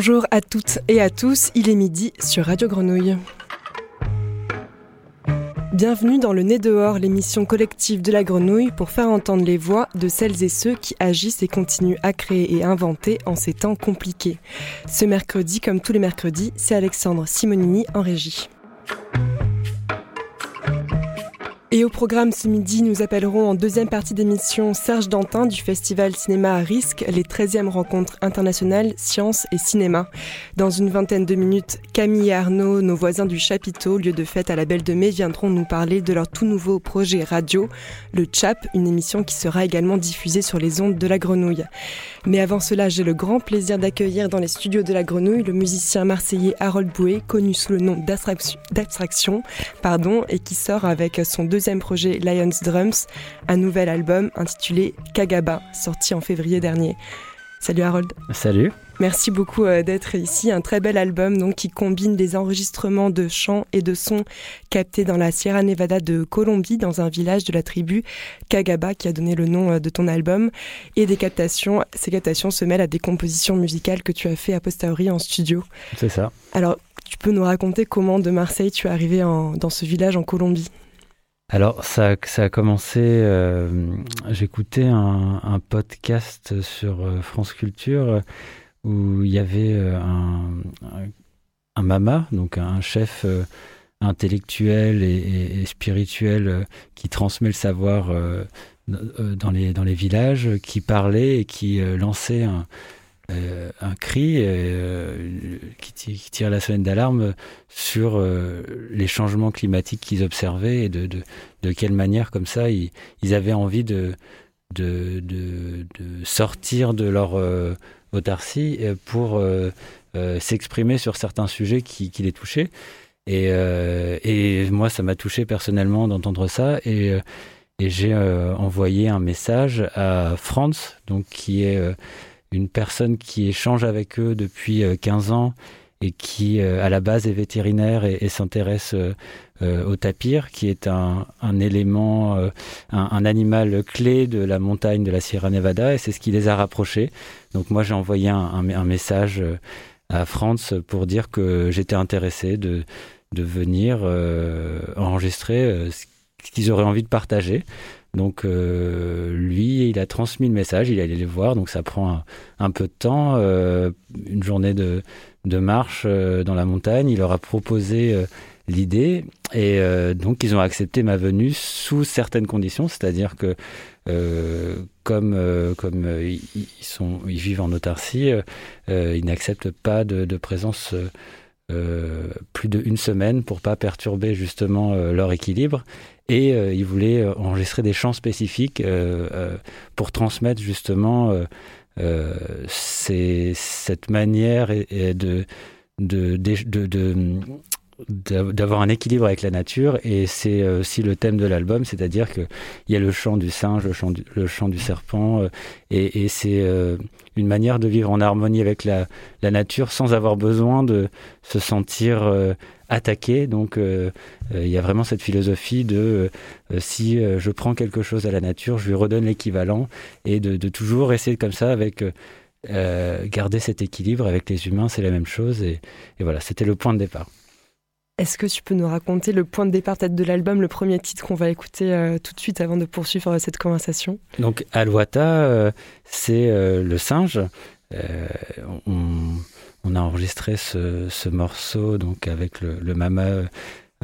Bonjour à toutes et à tous, il est midi sur Radio Grenouille. Bienvenue dans le Nez dehors, l'émission collective de la grenouille pour faire entendre les voix de celles et ceux qui agissent et continuent à créer et inventer en ces temps compliqués. Ce mercredi, comme tous les mercredis, c'est Alexandre Simonini en régie. Et au programme ce midi, nous appellerons en deuxième partie d'émission Serge Dantin du Festival Cinéma à Risque, les 13e rencontres internationales Sciences et Cinéma. Dans une vingtaine de minutes, Camille et Arnaud, nos voisins du chapiteau, lieu de fête à la Belle de Mai, viendront nous parler de leur tout nouveau projet radio, le CHAP, une émission qui sera également diffusée sur les ondes de la grenouille. Mais avant cela, j'ai le grand plaisir d'accueillir dans les studios de la grenouille le musicien marseillais Harold Bouet, connu sous le nom d'Abstraction, pardon, et qui sort avec son deuxième deuxième projet Lions Drums, un nouvel album intitulé Kagaba, sorti en février dernier. Salut Harold. Salut. Merci beaucoup euh, d'être ici. Un très bel album donc qui combine des enregistrements de chants et de sons captés dans la Sierra Nevada de Colombie, dans un village de la tribu Kagaba qui a donné le nom euh, de ton album, et des captations. Ces captations se mêlent à des compositions musicales que tu as fait a posteriori en studio. C'est ça. Alors, tu peux nous raconter comment de Marseille tu es arrivé dans ce village en Colombie? Alors, ça, a commencé. Euh, J'écoutais un, podcast sur euh, France Culture où il y avait euh, un, mama, donc un chef euh, intellectuel et, et, spirituel qui transmet le savoir dans, les, dans les villages, qui parlait et qui lançait un, euh, un cri euh, qui, qui, tire la sonnette d'alarme sur euh, les changements climatiques qu'ils observaient et de, de, quelle manière, comme ça, ils, avaient envie de, de, de, sortir de leur autarcie pour s'exprimer sur certains sujets qui, qui les touchaient. Et, et moi, ça m'a touché personnellement d'entendre ça. Et, et j'ai envoyé un message à Franz, donc qui est une personne qui échange avec eux depuis 15 euh, ans et qui euh, à la base est vétérinaire et, s'intéresse euh, au tapir, qui est un, élément, un, animal clé de la montagne de la Sierra Nevada, et c'est ce qui les a rapprochés. Donc moi j'ai envoyé un, message à Franz pour dire que j'étais intéressé de venir enregistrer ce qu'ils auraient envie de partager. Donc euh, lui, il a transmis le message, il est allé les voir, donc ça prend un, peu de temps, euh, une journée de, marche euh, dans la montagne. Il leur a proposé l'idée et donc ils ont accepté ma venue sous certaines conditions, c'est-à-dire que comme ils vivent en autarcie, ils n'acceptent pas de présence plus d'une semaine pour pas perturber justement leur équilibre. Et euh, il voulait euh, enregistrer des chants spécifiques euh, pour transmettre justement cette manière et, de, de, de d'avoir un équilibre avec la nature et c'est aussi le thème de l'album, c'est-à-dire que il y a le chant du singe, le chant du, le chant du serpent et, et c'est une manière de vivre en harmonie avec la, nature sans avoir besoin de se sentir attaquer. Donc euh, euh, il y a vraiment cette philosophie de euh, si je prends quelque chose à la nature, je lui redonne l'équivalent et de, toujours essayer comme ça avec garder cet équilibre avec les humains, c'est la même chose. Et, voilà, c'était le point de départ. Est-ce que tu peux nous raconter le point de départ de l'album, le premier titre qu'on va écouter tout de suite avant de poursuivre cette conversation? Donc Alouata, c'est le singe. on, a enregistré ce, morceau donc avec le, mama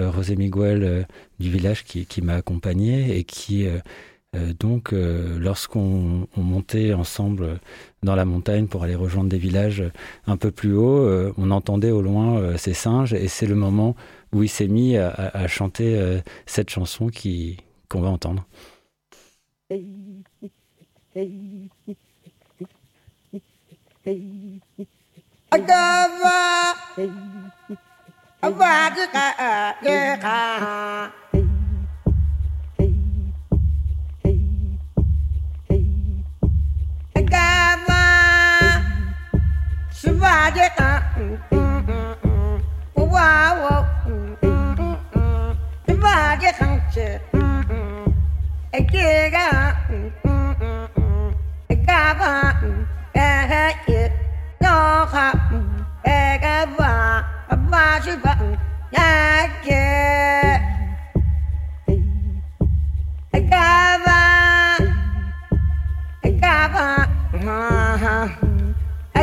euh, Rosé Miguel euh, du village qui, m'a accompagné et qui euh, donc lorsqu'on montait ensemble dans la montagne pour aller rejoindre des villages un peu plus haut, on entendait au loin ces singes et c'est le moment où il s'est mis à, chanter cette chanson qu'on va entendre. Uh-huh.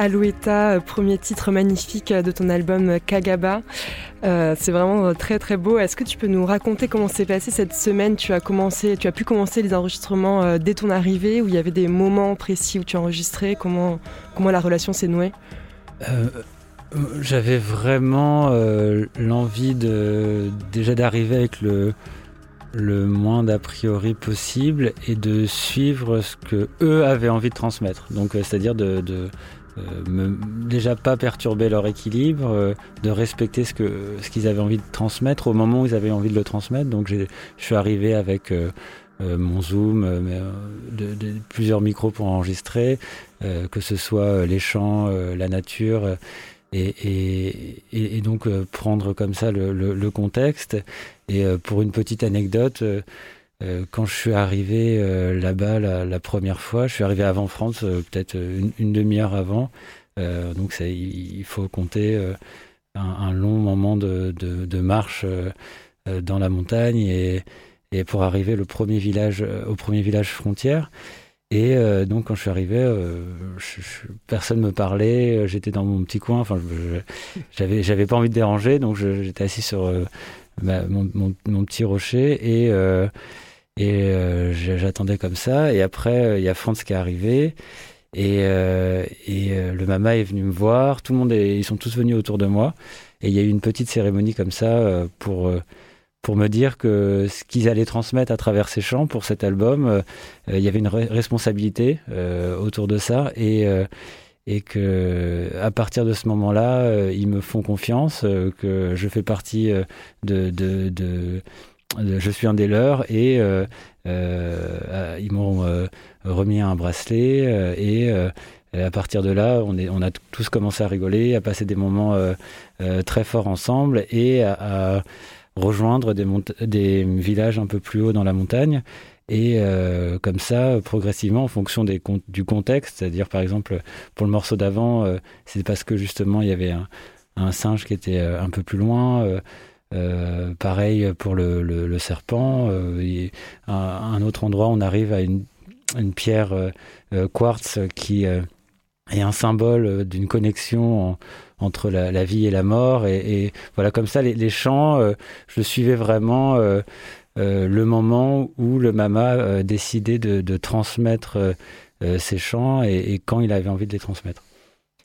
Euh, premier titre magnifique de ton album Kagaba. Euh, c'est vraiment euh, très très beau. Est-ce que tu peux nous raconter comment s'est passé cette semaine? Tu as commencé, tu as pu commencer les enregistrements dès ton arrivée, où il y avait des moments précis où tu as enregistré? Comment comment la relation s'est nouée? J'avais vraiment l'envie de déjà d'arriver avec le le moins d'a priori possible et de suivre ce que eux avaient envie de transmettre. Donc, c'est-à-dire de, euh, déjà pas perturber leur équilibre, euh, de respecter ce que ce qu'ils avaient envie de transmettre au moment où ils avaient envie de le transmettre. Donc je suis arrivé avec euh, mon zoom, de, plusieurs micros pour enregistrer, que ce soit les champs, la nature. Et, et, donc prendre comme ça le, le contexte. Et pour une petite anecdote, euh, quand je suis arrivé euh, là-bas la, première fois, je suis arrivé avant France, euh, peut-être une, demi-heure avant. donc il, faut compter un, long moment de, marche dans la montagne et, pour arriver au premier village frontière. Et donc quand je suis arrivé, personne me parlait, j'étais dans mon petit coin, enfin j'avais j'avais pas envie de déranger, donc j'étais assis sur mon, mon, petit rocher et et j'attendais comme ça. Et après il y a Franz qui est arrivé et, euh, euh, le mama est venu me voir, tout le monde est, ils sont tous venus autour de moi. Et il y a eu une petite cérémonie comme ça euh, pour, pour me dire que ce qu'ils allaient transmettre à travers ces chants pour cet album, il y avait une responsabilité autour de ça. Et, et que à partir de ce moment-là, ils me font confiance, que je fais partie de, je suis un des leurs et ils m'ont remis un bracelet euh, et euh, à partir de là, on, est, on a tous commencé à rigoler, à passer des moments euh, très forts ensemble et à, rejoindre des, des, villages un peu plus haut dans la montagne. Et comme ça, progressivement, en fonction des, du contexte, c'est-à-dire par exemple pour le morceau d'avant, c'est parce que justement il y avait un, un, singe qui était un peu plus loin. Pareil pour le, le, serpent. un, un, autre endroit, on arrive à une une pierre euh, euh, quartz qui euh, est un symbole d'une connexion entre la, vie et la mort. Et, voilà, comme ça, les, chants, je suivais vraiment le moment où le mama décidait de, de transmettre ses chants et, quand il avait envie de les transmettre.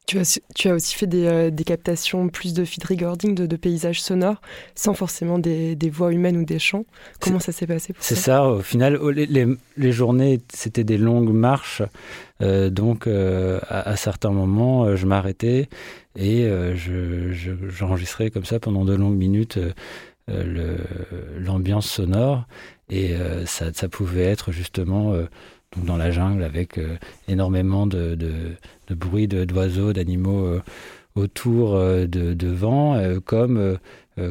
Tu as, tu as aussi fait des, euh, des captations plus de feed recording, de, de, paysages sonores, sans forcément des, des voix humaines ou des chants. Comment ça s'est passé C'est ça, au final, les, les, les journées, c'était des longues marches. Euh, donc, euh, à, à, certains moments, je m'arrêtais et j'enregistrais je, comme ça pendant de longues minutes l'ambiance sonore. Et ça, ça, pouvait être justement dans la jungle avec euh, énormément de, de, de bruit d'oiseaux, d'animaux euh, autour euh, de, vent, comme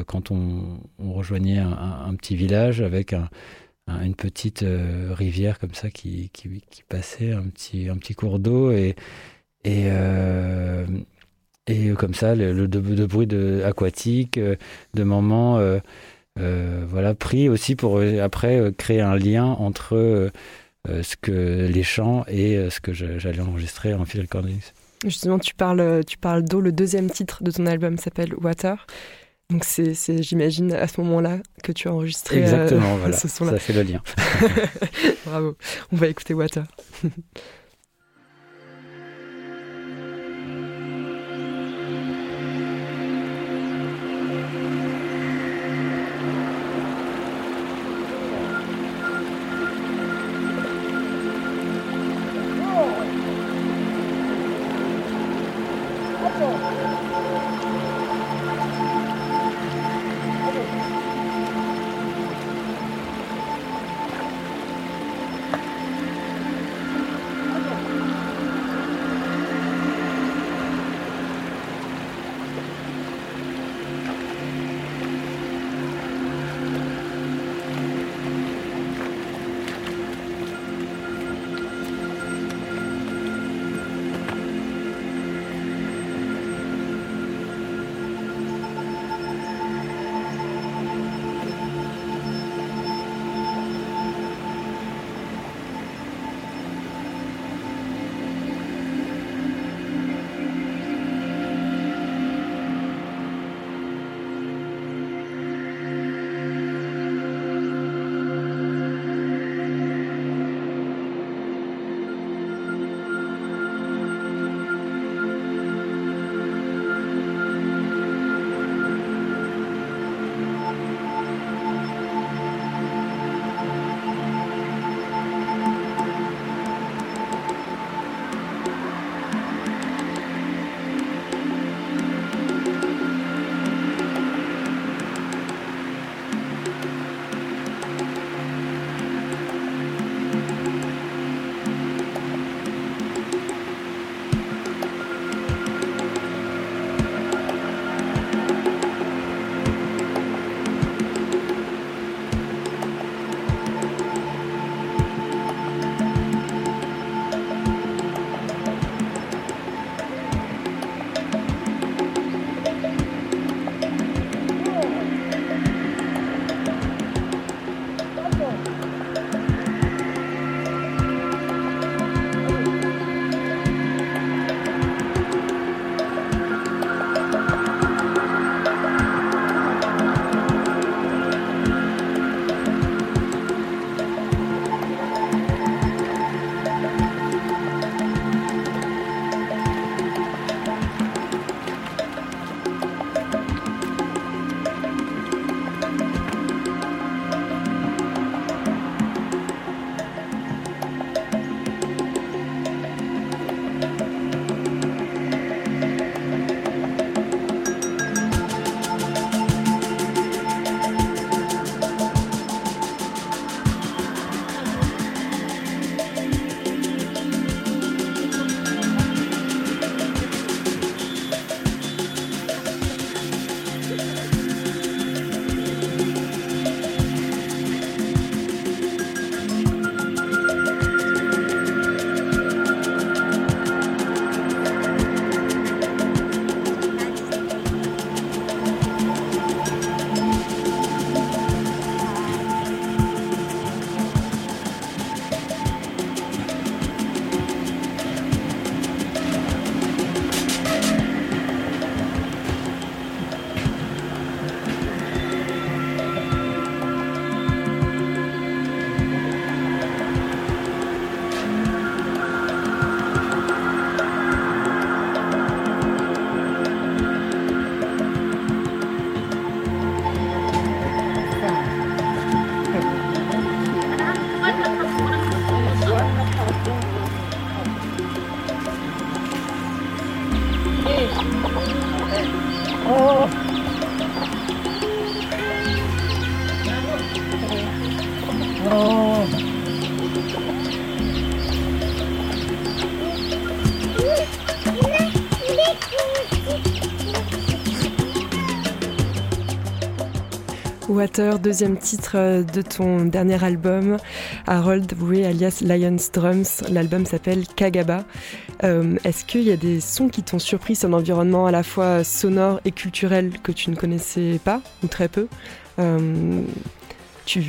quand on, on rejoignait un, petit village avec un, une petite rivière comme ça qui, qui, passait, un petit, un petit cours d'eau et, et, et comme ça le, bruit de, aquatique, de moments voilà, pris aussi pour après créer un lien entre ce que les chants et euh, ce que j'allais enregistrer en Phil Collins. Justement, tu parles, euh, tu parles d'eau. Le deuxième titre de ton album s'appelle Water. Donc c'est, j'imagine, à ce moment-là que tu as enregistré. Exactement, voilà. Ce son-là. Ça fait le lien. Bravo. On va écouter Water. Deuxième titre euh, de ton dernier album, Harold Way alias Lions Drums. L'album s'appelle Kagaba. Euh, est-ce qu'il y a des sons qui t'ont surpris? C'est un environnement à la fois sonore et culturel que tu ne connaissais pas ou très peu. Euh, tu,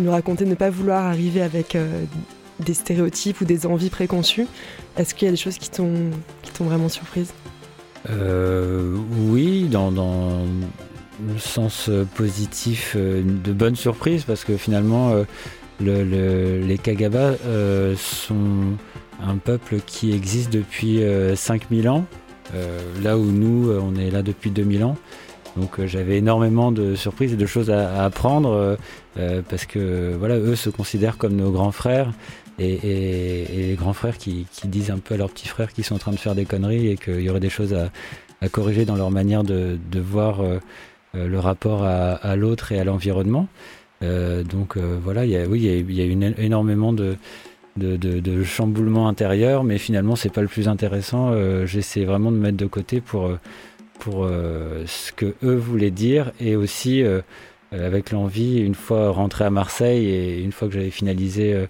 nous racontais ne pas vouloir arriver avec des stéréotypes ou des envies préconçues. Est-ce qu'il y a des choses qui t'ont vraiment surprise? Oui, dans le sens euh, positif euh, de bonne surprise parce que finalement euh, les Kagaba sont un peuple qui existe depuis 5000 ans, là où nous on est là depuis 2000 ans. Donc j'avais énormément de surprises et de choses à, apprendre parce que voilà eux se considèrent comme nos grands frères et, les grands frères qui, disent un peu à leurs petits frères qu'ils sont en train de faire des conneries et qu'il y aurait des choses à, corriger dans leur manière de, voir le rapport à, l'autre et à l'environnement. Euh, donc euh, voilà, y a, oui, il y a, une, énormément de, de, de, chamboulements intérieurs, mais finalement c'est pas le plus intéressant. J'essaie vraiment de mettre de côté pour, pour ce que eux voulaient dire et aussi avec l'envie, une fois rentré à Marseille et une fois que j'avais finalisé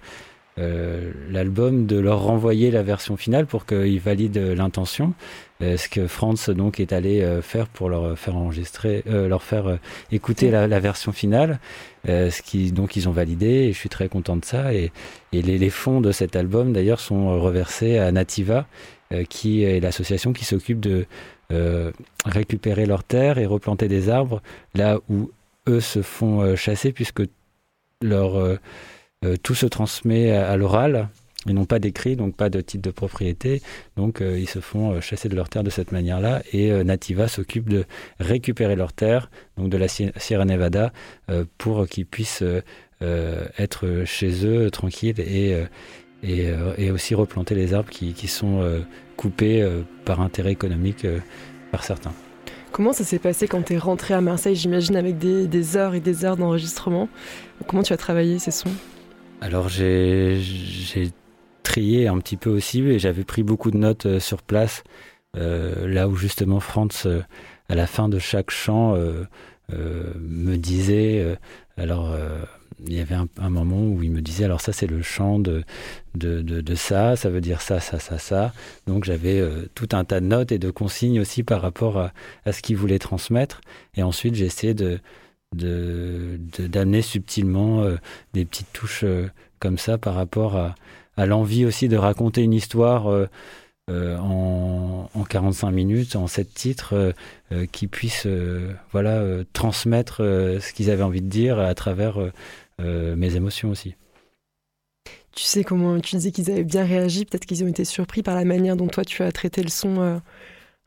l'album, de leur renvoyer la version finale pour qu'ils valident l'intention. Euh, ce que Franz donc est allé euh, faire pour leur faire enregistrer, euh, leur faire écouter la, version finale, ce qui donc ils ont validé et je suis très content de ça. Et, les, fonds de cet album d'ailleurs sont reversés à Nativa, qui est l'association qui s'occupe de récupérer leurs terres et replanter des arbres là où eux se font chasser puisque leur tout se transmet à l'oral ils n'ont pas d'écrit, donc pas de titre de propriété. Donc euh, ils se font euh, chasser de leurs terres de cette manière-là. Et euh, Nativa s'occupe de récupérer leurs terres, donc de la Sierra Nevada, pour qu'ils puissent être chez eux tranquilles et, et, aussi replanter les arbres qui, qui sont coupés par intérêt économique par certains. Comment ça s'est passé quand tu es rentré à Marseille, j'imagine, avec des, des heures et des heures d'enregistrement? Comment tu as travaillé ces sons? Alors j'ai trié un petit peu aussi et j'avais pris beaucoup de notes euh, sur place, euh, là où justement Franz, euh, à la fin de chaque chant, me disait, alors il y avait un, moment où il me disait alors ça c'est le chant de, de, ça, ça veut dire ça, ça, ça, ça. Donc j'avais tout un tas de notes et de consignes aussi par rapport à, à ce qu'il voulait transmettre. Et ensuite j'ai essayé de d'amener subtilement des petites touches comme ça par rapport à, à l'envie aussi de raconter une histoire euh, euh, en, en, 45 minutes, en 7 titres, euh, qui puissent voilà, transmettre ce qu'ils avaient envie de dire à travers mes émotions aussi. Tu sais comment tu disais qu'ils avaient bien réagi, peut-être qu'ils ont été surpris par la manière dont toi tu as traité le son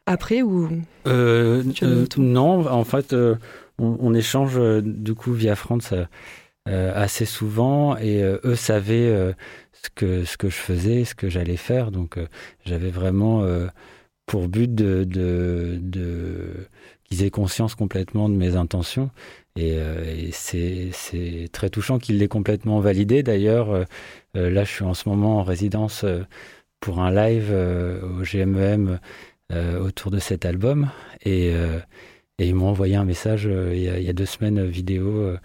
après ou Non, en fait, on, échange du coup via France assez souvent et eux savaient ce que, ce que je faisais, ce que j'allais faire. Donc euh, j'avais vraiment euh, pour but de, de, qu'ils aient conscience complètement de mes intentions. Et, euh, c'est très touchant qu'ils l'aient complètement validé. D'ailleurs, là, je suis en ce moment en résidence pour un live au GMEM e autour de cet album. Et, et ils m'ont envoyé un message il y, a, il, y a, deux semaines vidéo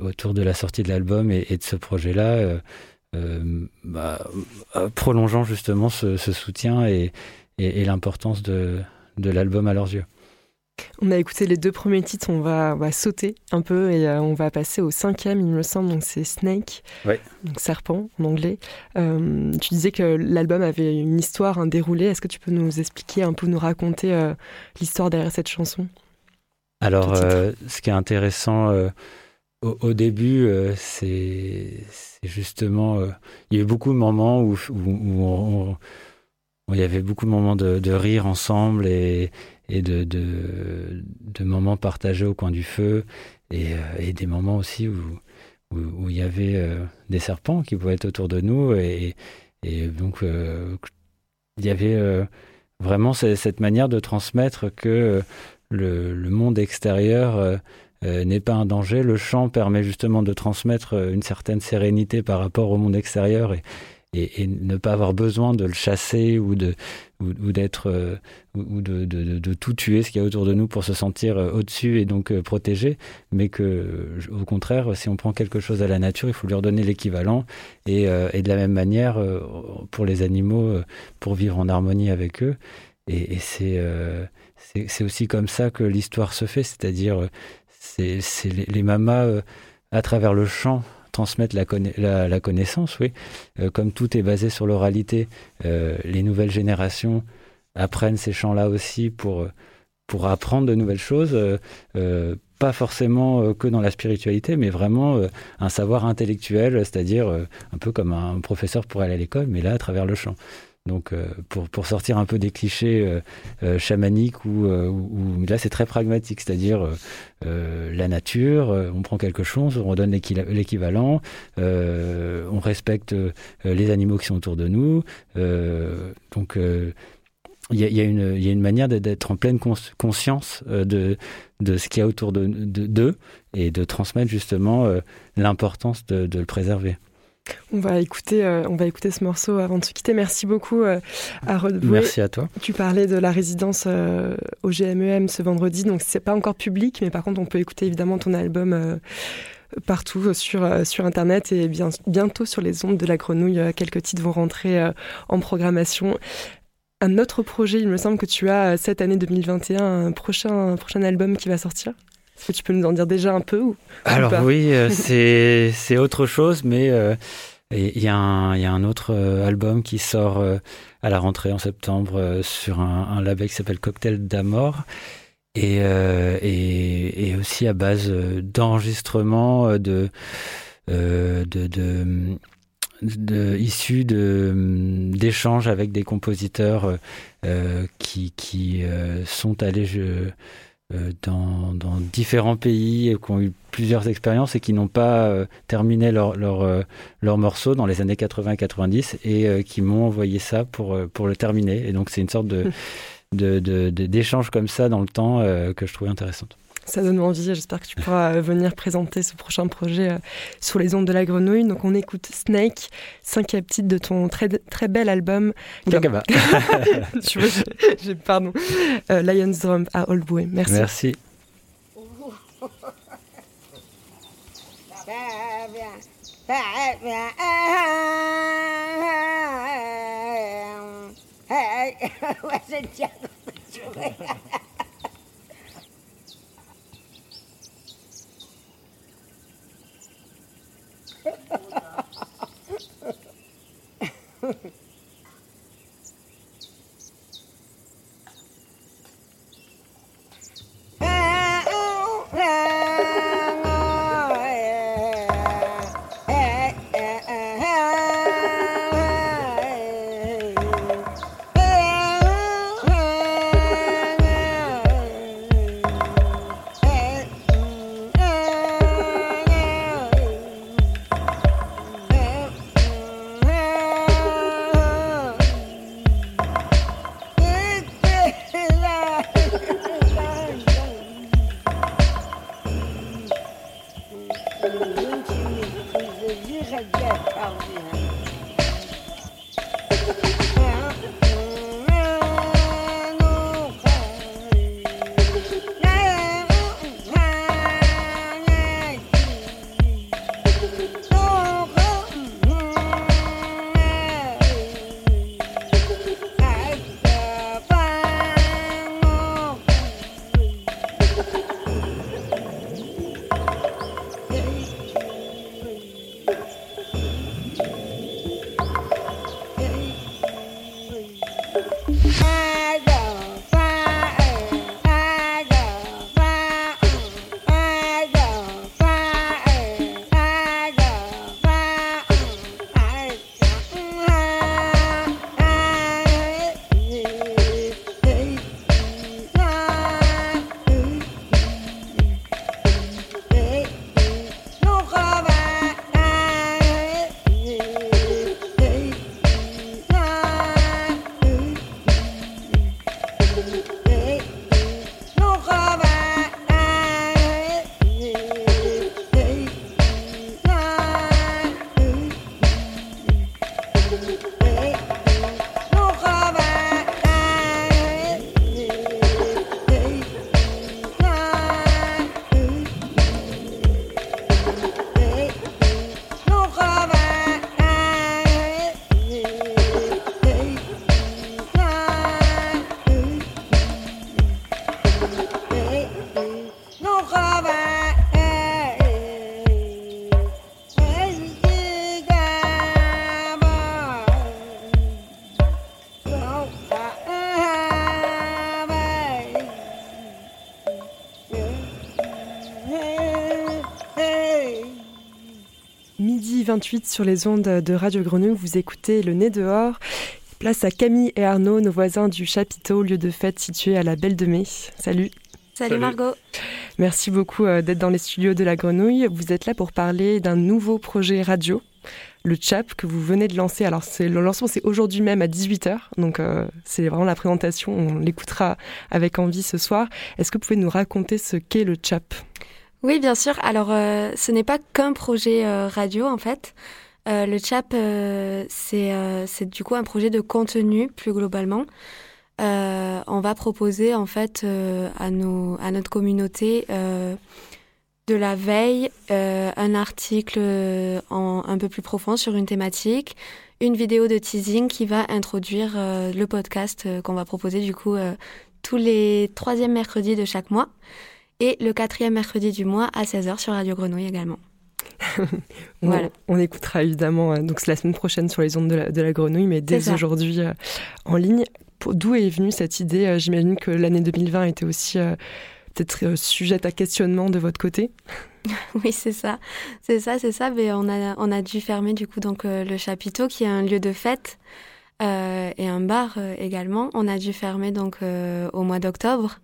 autour de la sortie de l'album et, de ce projet-là. Euh, bah, euh, prolongeant justement ce, soutien et, l'importance de, l'album à leurs yeux. On a écouté les deux premiers titres, on va, sauter un peu et euh, on va passer au cinquième, il me semble, donc c'est Snake, donc serpent en anglais. tu disais que l'album avait une histoire, un déroulé, est-ce que tu peux nous expliquer, un peu nous raconter l'histoire derrière cette chanson? Alors, ce qui est intéressant au, début, c'est justement, euh, il y a eu beaucoup de moments où, où, il y avait beaucoup de moments de, rire ensemble et, et de, moments partagés au coin du feu et, euh, des moments aussi où, il y avait euh, des serpents qui pouvaient être autour de nous et, donc il y avait vraiment cette manière de transmettre que le, monde extérieur n'est pas un danger. Le chant permet justement de transmettre une certaine sérénité par rapport au monde extérieur et, et, ne pas avoir besoin de le chasser ou de d'être euh, ou de, tout tuer ce qu'il y a autour de nous pour se sentir euh, au-dessus et donc euh, protégé, mais que au contraire, si on prend quelque chose à la nature, il faut lui redonner l'équivalent et, de la même manière pour les animaux, pour vivre en harmonie avec eux. Et, c'est aussi comme ça que l'histoire se fait, c'est-à-dire c'est les, les, mamas à travers le chant transmettre la, la, connaissance, oui. Euh, comme tout est basé sur l'oralité, euh, les nouvelles générations apprennent ces chants-là aussi pour, pour apprendre de nouvelles choses, euh, pas forcément que dans la spiritualité, mais vraiment un savoir intellectuel, c'est-à-dire un peu comme un professeur pourrait aller à l'école, mais là à travers le chant. Donc, euh, pour, sortir un peu des clichés euh, euh, chamaniques, où, là c'est très pragmatique, c'est-à-dire la nature, on prend quelque chose, on redonne l'équivalent, on respecte les animaux qui sont autour de nous. donc, il y, y, a une manière d'être en pleine conscience de, de ce qu'il y a autour d'eux de, et de transmettre justement l'importance de, de le préserver. On va écouter, euh, on va écouter ce morceau avant de se quitter. Merci beaucoup euh, à Merci à toi. Tu parlais de la résidence euh, au GMEM ce vendredi, donc c'est pas encore public, mais par contre on peut écouter évidemment ton album partout sur, sur Internet et bien, bientôt sur les ondes de la grenouille. Quelques titres vont rentrer en programmation. Un autre projet, il me semble que tu as cette année 2021 un prochain, un prochain album qui va sortir? Est-ce que tu peux nous en dire déjà un peu ou, Alors oui, euh, c'est autre chose, mais euh, il y, a un autre euh, album qui sort à la rentrée en septembre sur un, label qui s'appelle Cocktail d'Amor. Et, et, aussi à base d'enregistrements de, de, de, issus d'échanges avec des compositeurs qui, qui sont allés je, dans, dans, différents pays qui ont eu plusieurs expériences et qui n'ont pas euh, terminé leur, leur, euh, leur, morceau dans les années 80-90 et qui m'ont envoyé ça pour, pour le terminer. Et donc c'est une sorte de, d'échange de, comme ça dans le temps que je trouvais intéressante ça donne envie. J'espère que tu pourras euh, venir présenter ce prochain projet euh, sur les ondes de la grenouille. Donc on écoute Snake, cinquième titre de ton très, très bel album. Gagaba. tu vois, j'ai, pardon. Euh, Lions Drum à Oldboy. Merci. Merci. Ah! Sur les ondes de Radio Grenouille. Vous écoutez Le Nez dehors. Place à Camille et Arnaud, nos voisins du chapiteau, lieu de fête situé à la Belle de Mai. Salut. Salut, Margot. Merci beaucoup euh, d'être dans les studios de la Grenouille. Vous êtes là pour parler d'un nouveau projet radio, le CHAP, que vous venez de lancer. Alors, le lancement, c'est aujourd'hui même à 18h. Donc, euh, c'est vraiment la présentation. On l'écoutera avec envie ce soir. Est-ce que vous pouvez nous raconter ce qu'est le CHAP oui, bien sûr. Alors, euh, ce n'est pas qu'un projet euh, radio, en fait. Euh, le CHAP, c'est du coup un projet de contenu, plus globalement. on va proposer, en fait, à, notre communauté de la veille, un article un peu plus profond sur une thématique, une vidéo de teasing qui va introduire le podcast qu'on va proposer, du coup, tous les troisièmes mercredis de chaque mois et le quatrième mercredi du mois à 16h sur Radio Grenouille également. voilà. on, écoutera évidemment, euh, donc c'est la semaine prochaine sur les ondes de la, Grenouille, mais dès aujourd'hui euh, en ligne. D'où est venue cette idée euh, J'imagine que l'année 2020 était aussi peut-être sujette à questionnement de votre côté? Oui, c'est ça, c'est ça, c'est ça. Mais on a on a dû fermer du coup donc le chapiteau qui est un lieu de fête et un bar également. On a dû fermer donc au mois d'octobre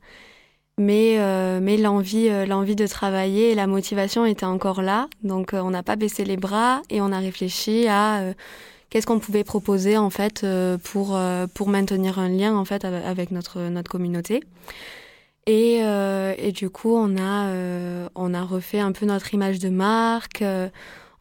mais euh, mais l'envie euh, l'envie de travailler et la motivation était encore là. Donc euh, on n'a pas baissé les bras et on a réfléchi à qu'est-ce qu'on pouvait proposer en fait pour pour maintenir un lien en fait avec notre notre communauté. Et et du coup on a on a refait un peu notre image de marque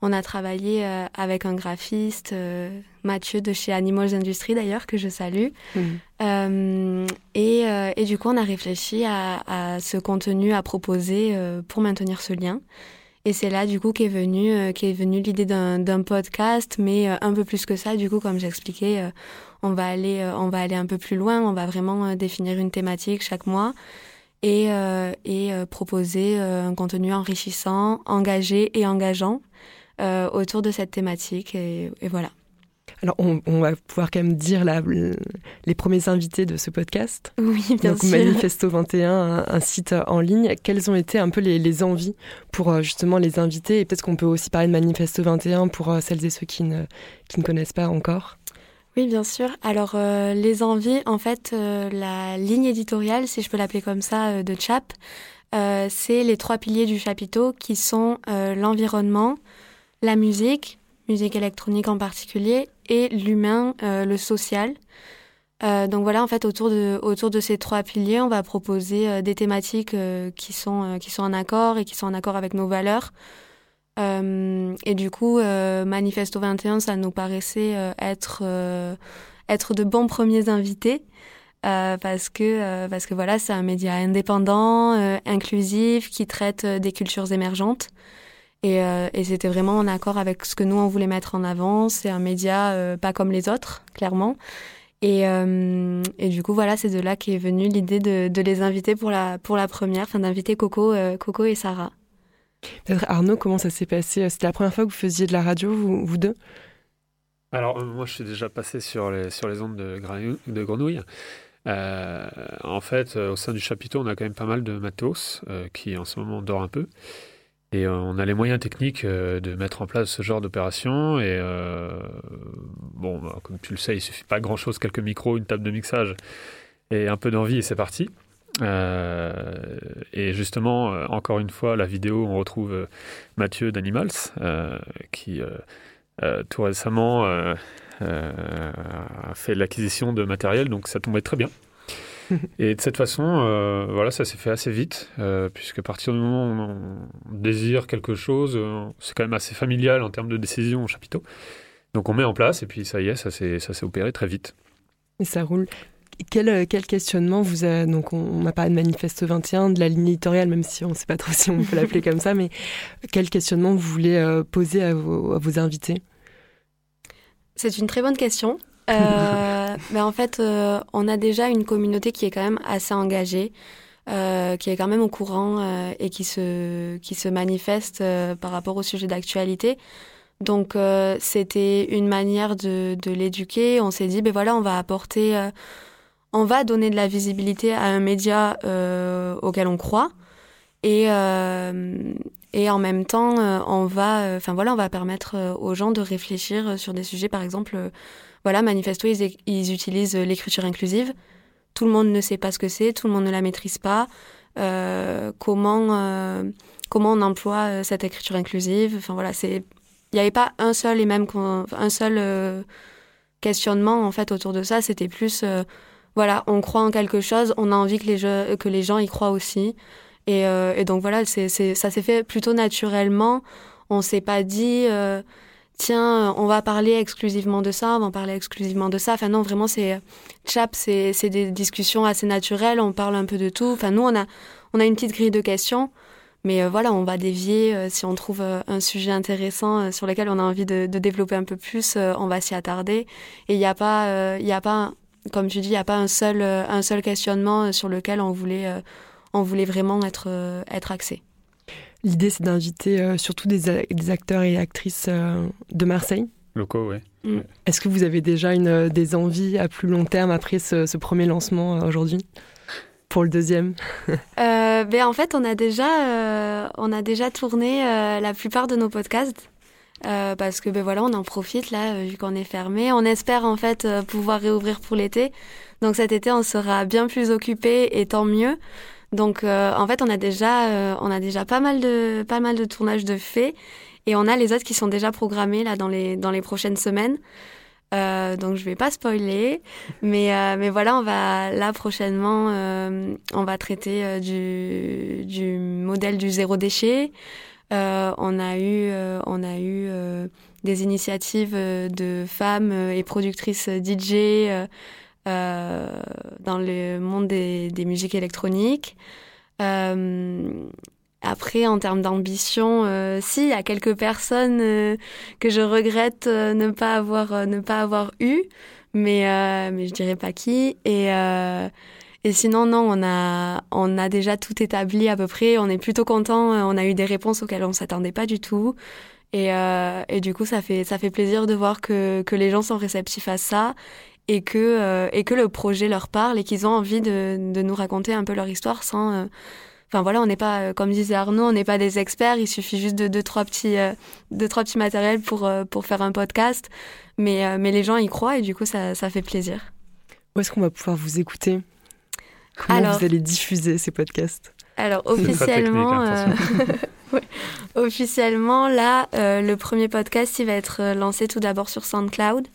on a travaillé euh, avec un graphiste, euh, Mathieu de chez Animals Industries d'ailleurs, que je salue. Mhm. Euh, et, et, du coup, on a réfléchi à, à ce contenu à proposer pour maintenir ce lien. Et c'est là, du coup, qu'est venu, qu'est venu l'idée d'un podcast, mais un peu plus que ça. Du coup, comme j'expliquais, on va aller, on va aller un peu plus loin. On va vraiment définir une thématique chaque mois et, et proposer un contenu enrichissant, engagé et engageant. Euh, autour de cette thématique. Et, voilà. Alors, on, va pouvoir quand même dire la, les premiers invités de ce podcast. Oui, bien Donc, sûr. Manifesto 21, un, site en ligne. Quelles ont été un peu les, envies pour euh, justement les inviter Et peut-être qu'on peut aussi parler de Manifesto 21 pour euh, celles et ceux qui ne, qui ne connaissent pas encore. Oui, bien sûr. Alors, les envies, en fait, la ligne éditoriale, si je peux l'appeler comme ça, de CHAP, c'est les trois piliers du chapiteau qui sont l'environnement, la musique, musique électronique en particulier, et l'humain, euh, le social. Euh, donc voilà, en fait, autour de, autour de ces trois piliers, on va proposer euh, des thématiques qui, sont, qui sont en accord et qui sont en accord avec nos valeurs. et du coup, Manifesto 21, ça nous paraissait être, être de bons premiers invités. parce que parce que voilà c'est un média indépendant, inclusif, qui traite des cultures émergentes. Et, euh, et c'était vraiment en accord avec ce que nous, on voulait mettre en avant. C'est un média euh, pas comme les autres, clairement. Et, euh, et du coup, voilà, c'est de là qu'est venue l'idée de, de, les inviter pour la, pour la première, enfin d'inviter Coco, Coco et Sarah. Peut-être Arnaud, comment ça s'est passé? C'était la première fois que vous faisiez de la radio, vous, vous deux? Alors, moi, je suis déjà passé sur les, sur les ondes de, de Grenouille. en fait, au sein du chapiteau, on a quand même pas mal de matos qui en ce moment dort un peu. Et euh, on a les moyens techniques euh, de mettre en place ce genre d'opération. Et euh, bon, bah, comme tu le sais, il suffit pas grand chose, quelques micros, une table de mixage et un peu d'envie et c'est parti. et justement, encore une fois, la vidéo, on retrouve Mathieu d'Animals, qui tout récemment a fait l'acquisition de matériel, donc ça tombait très bien. et de cette façon, voilà, ça s'est fait assez vite, puisque à partir du moment où on, désire quelque chose, c'est quand même assez familial en termes de décision au chapiteau. Donc on met en place et puis ça y est, ça s'est opéré très vite. Et ça roule. Quel, euh, quel, questionnement vous a. Donc, on n'a pas de manifeste 21, de la ligne éditoriale, même si on ne sait pas trop si on peut l'appeler comme ça, mais quel questionnement vous voulez euh, poser à vos, à vos invités? C'est une très bonne question. Euh, en fait, on a déjà une communauté qui est quand même assez engagée, qui est quand même au courant et qui se, qui se manifeste par rapport au sujet d'actualité. Donc c'était une manière de, de l'éduquer. On s'est dit, ben voilà, on va apporter on va donner de la visibilité à un média euh, auquel on croit et euh, et en même temps euh, on va enfin voilà on va permettre aux gens de réfléchir sur des sujets par exemple voilà manifesto ils, utilisent l'écriture inclusive tout le monde ne sait pas ce que c'est tout le monde ne la maîtrise pas comment comment on emploie cette écriture inclusive? Enfin voilà c'est il n'y avait pas un seul et même un seul questionnement en fait autour de ça c'était plus voilà, on croit en quelque chose, on a envie que les, que les gens y croient aussi. Et, euh, donc voilà, c'est, ça s'est fait plutôt naturellement. On s'est pas dit, euh, tiens, on va parler exclusivement de ça, on va parler exclusivement de ça. Enfin non, vraiment, c'est chap, c'est, des discussions assez naturelles, on parle un peu de tout. Enfin nous, on a, on a une petite grille de questions. Mais euh, voilà, on va dévier. si on trouve un sujet intéressant sur lequel on a envie de, développer un peu plus, on va s'y attarder. Et il n'y a pas, il a pas comme tu dis, il n'y a pas un seul, euh, un seul questionnement euh, sur lequel on voulait, euh, on voulait vraiment être, être axé. L'idée, c'est d'inviter surtout des, des, acteurs et actrices de Marseille. Locaux, oui. Mm. Est-ce que vous avez déjà une, des envies à plus long terme après ce, premier lancement aujourd'hui? Pour le deuxième? Ben En fait, on a déjà, on a déjà tourné la plupart de nos podcasts. Euh, parce que ben voilà, on en profite là, euh, vu qu'on est fermé. On espère en fait euh, pouvoir réouvrir pour l'été. Donc cet été, on sera bien plus occupé et tant mieux. Donc en fait, on a déjà, on a déjà pas mal de, pas mal de tournages de faits et on a les autres qui sont déjà programmés là dans les, dans les prochaines semaines. donc je vais pas spoiler, mais mais voilà, on va là prochainement, on va traiter du du modèle du zéro déchet. Euh, on a eu, euh, on a eu euh, des initiatives de femmes et productrices DJ dans le monde des, des musiques électroniques. Après, en termes d'ambition, euh, si, il y a quelques personnes que je regrette ne pas avoir ne pas avoir eu, mais mais je dirais pas qui. Et et sinon, non, on a, on a déjà tout établi à peu près. On est plutôt content. On a eu des réponses auxquelles on s'attendait pas du tout. Et, euh, et du coup, ça fait, ça fait plaisir de voir que, que les gens sont réceptifs à ça et que, euh, et que le projet leur parle et qu'ils ont envie de, de nous raconter un peu leur histoire sans. Euh, enfin voilà, on n'est pas, comme disait Arnaud, on n'est pas des experts. Il suffit juste de deux trois petits, deux trois petits matériels pour pour faire un podcast. Mais mais les gens y croient et du coup ça ça fait plaisir. Où est-ce qu'on va pouvoir vous écouter? Comment vous allez diffuser ces podcasts? Alors officiellement, hein, euh, officiellement là, euh, le premier podcast il va être euh, lancé tout d'abord sur SoundCloud.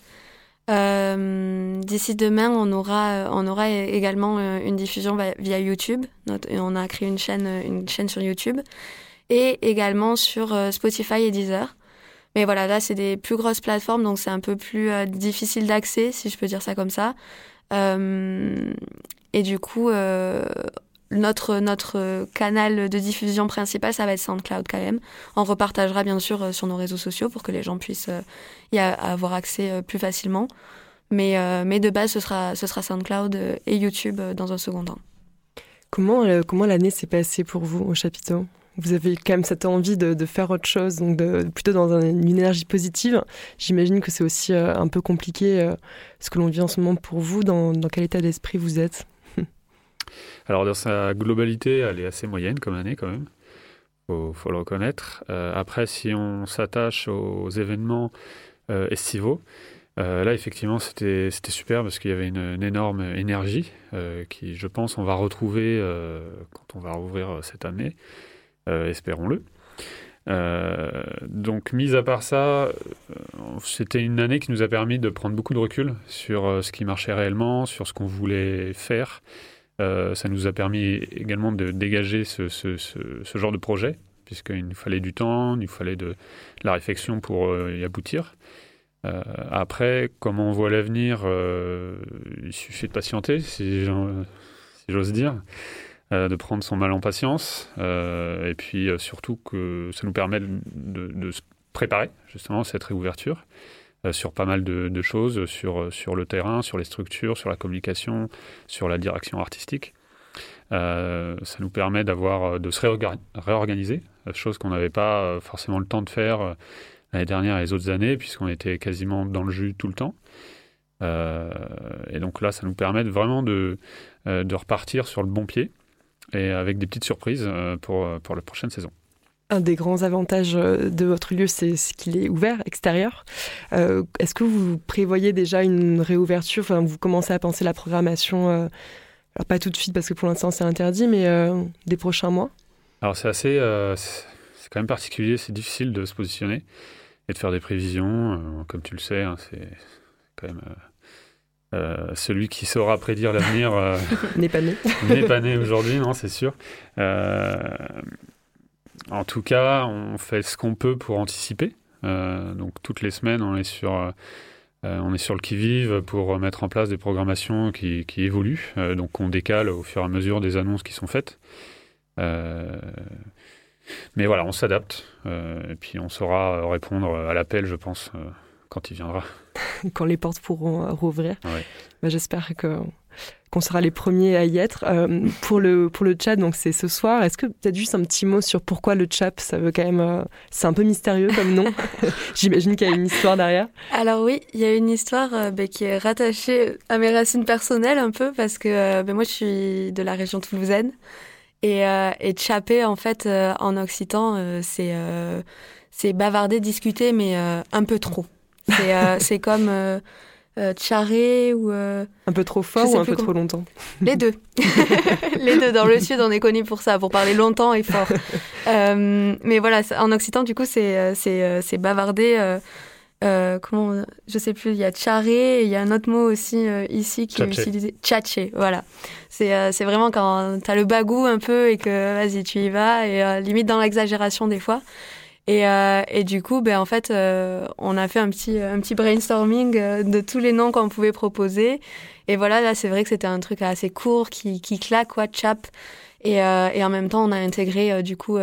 D'ici demain, on aura, on aura également une diffusion via YouTube. on a créé une chaîne, une chaîne sur YouTube et également sur Spotify et Deezer. Mais voilà, là, c'est des plus grosses plateformes, donc c'est un peu plus difficile d'accès, si je peux dire ça comme ça. Euh, et du coup, euh, notre, notre canal de diffusion principal, ça va être SoundCloud quand même. On repartagera bien sûr euh, sur nos réseaux sociaux pour que les gens puissent euh, y avoir accès plus facilement. Mais, mais de base, ce sera, ce sera SoundCloud et YouTube dans un second temps. Comment, comment l'année s'est passée pour vous au chapiteau? Vous avez quand même cette envie de, faire autre chose, donc plutôt dans une énergie positive. J'imagine que c'est aussi un peu compliqué ce que l'on vit en ce moment pour vous. Dans, dans quel état d'esprit vous êtes? Alors dans sa globalité, elle est assez moyenne comme année quand même. Faut, faut le reconnaître. Euh, après, si on s'attache aux événements euh, estivaux, euh, là effectivement c'était c'était super parce qu'il y avait une, énorme énergie qui, je pense, on va retrouver quand on va rouvrir cette année. espérons-le. donc, mis à part ça, c'était une année qui nous a permis de prendre beaucoup de recul sur ce qui marchait réellement, sur ce qu'on voulait faire, ça nous a permis également de dégager ce, genre de projet, puisqu'il nous fallait du temps, il nous fallait de, la réflexion pour y aboutir. après, comment on voit l'avenir, il suffit de patienter, si j'ose dire. Euh, de prendre son mal en patience, euh, et puis euh, surtout que ça nous permet de, se préparer justement à cette réouverture sur pas mal de, choses, sur, sur le terrain, sur les structures, sur la communication, sur la direction artistique. ça nous permet d'avoir de se réorganiser, chose qu'on n'avait pas forcément le temps de faire l'année dernière et les autres années, puisqu'on était quasiment dans le jus tout le temps. et donc là, ça nous permet vraiment de, de repartir sur le bon pied et avec des petites surprises euh, pour, euh, pour la prochaine saison. Un des grands avantages euh, de votre lieu, c'est qu'il est ouvert, extérieur. Est-ce que vous prévoyez déjà une réouverture? Enfin, Vous commencez à penser la programmation, alors pas tout de suite parce que pour l'instant c'est interdit, mais des prochains mois? Alors c'est assez, c'est quand même particulier, c'est difficile de se positionner et de faire des prévisions. comme tu le sais, hein, c'est quand même euh, celui qui saura prédire l'avenir euh, n'est pas né. n'est pas né aujourd'hui, non, c'est sûr. Euh, en tout cas, on fait ce qu'on peut pour anticiper. donc toutes les semaines, on est sur, on est sur le qui-vive pour mettre en place des programmations qui, qui évoluent. donc on décale au fur et à mesure des annonces qui sont faites. mais voilà, on s'adapte et puis on saura répondre à l'appel, je pense, quand il viendra. quand les portes pourront euh, rouvrir. J'espère que qu'on sera les premiers à y être. Euh, pour, le, pour le chat, donc c'est ce soir. Est-ce que peut-être juste un petit mot sur pourquoi le chat Ça veut quand même. Euh, c'est un peu mystérieux comme nom. J'imagine qu'il y a une histoire derrière. Alors oui, il y a une histoire bah, qui est rattachée à mes racines personnelles un peu parce que bah, moi je suis de la région toulousaine et, et tchapé en fait en occitan c'est c'est bavarder, discuter mais un peu trop. Euh, c'est comme euh, euh, tcharé ou. un peu trop fort ou un peu trop longtemps Les deux. les deux. Dans le sud, on est connu pour ça, pour parler longtemps et fort. mais voilà, en occitan, du coup, c'est c'est bavarder. comment je sais plus il y a tcharé il y a un autre mot aussi ici qui est utilisé tchatché voilà c'est c'est vraiment quand tu as le bagou un peu et que vas-y tu y vas et limite dans l'exagération des fois et, euh, et, du coup, ben, en fait, euh, on a fait un petit, un petit brainstorming euh, de tous les noms qu'on pouvait proposer. Et voilà, là, c'est vrai que c'était un truc assez court qui, qui claque, quoi. Et, euh, et en même temps, on a intégré, euh, du coup,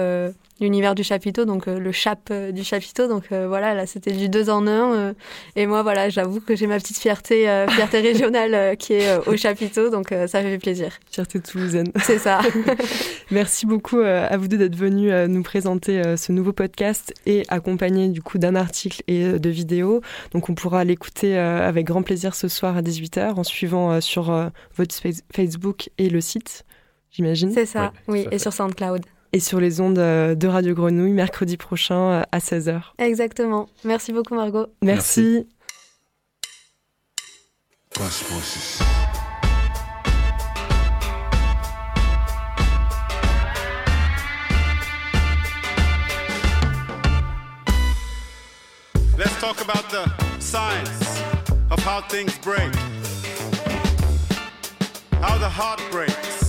l'univers du chapiteau, donc euh, le chap euh, du chapiteau. Donc euh, voilà, là c'était du deux en un. et moi voilà, j'avoue que j'ai ma petite fierté, fierté régionale qui est au chapiteau, donc ça fait plaisir. Fierté toulousaine. C'est ça. Merci beaucoup à vous deux d'être venus nous présenter ce nouveau podcast et accompagné du coup d'un article et de vidéos. Donc on pourra l'écouter avec grand plaisir ce soir à 18h en suivant sur votre Facebook et le site, j'imagine. C'est ça, oui, et sur SoundCloud et sur les ondes euh, de Radio Grenouille mercredi prochain euh, à 16h. Exactement. Merci beaucoup Margot. Merci. Let's talk about the science of how things break. How the heart breaks.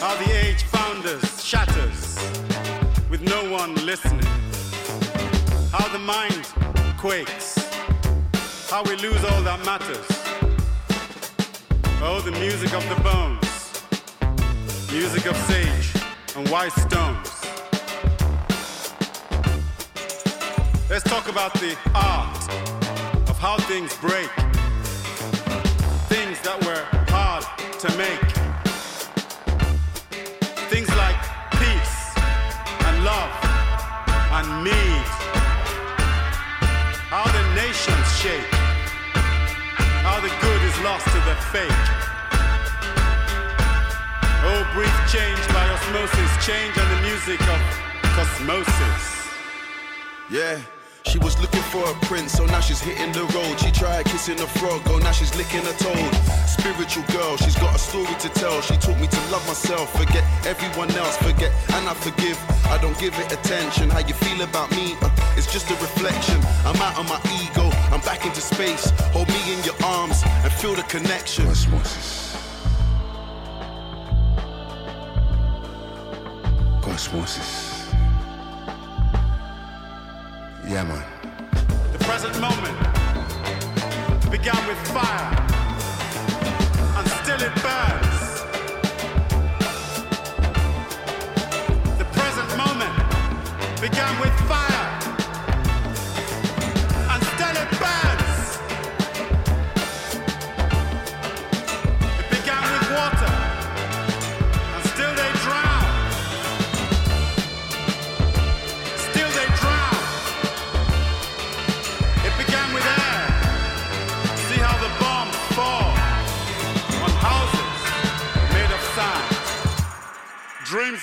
How the age founders shatters with no one listening. How the mind quakes. How we lose all that matters. Oh, the music of the bones. Music of sage and white stones. Let's talk about the art of how things break. Things that were hard to make. Shake. How the good is lost to the fake. Oh, brief change by osmosis, change and the music of cosmosis. Yeah. She was looking for a prince, so now she's hitting the road. She tried kissing a frog, oh now she's licking a toad. Spiritual girl, she's got a story to tell. She taught me to love myself, forget everyone else, forget and I forgive. I don't give it attention. How you feel about me? Uh, it's just a reflection. I'm out of my ego, I'm back into space. Hold me in your arms and feel the connection. Cosmosis. Cosmosis. Yeah, man. The present moment began with fire, and still it burns. The present moment began with fire,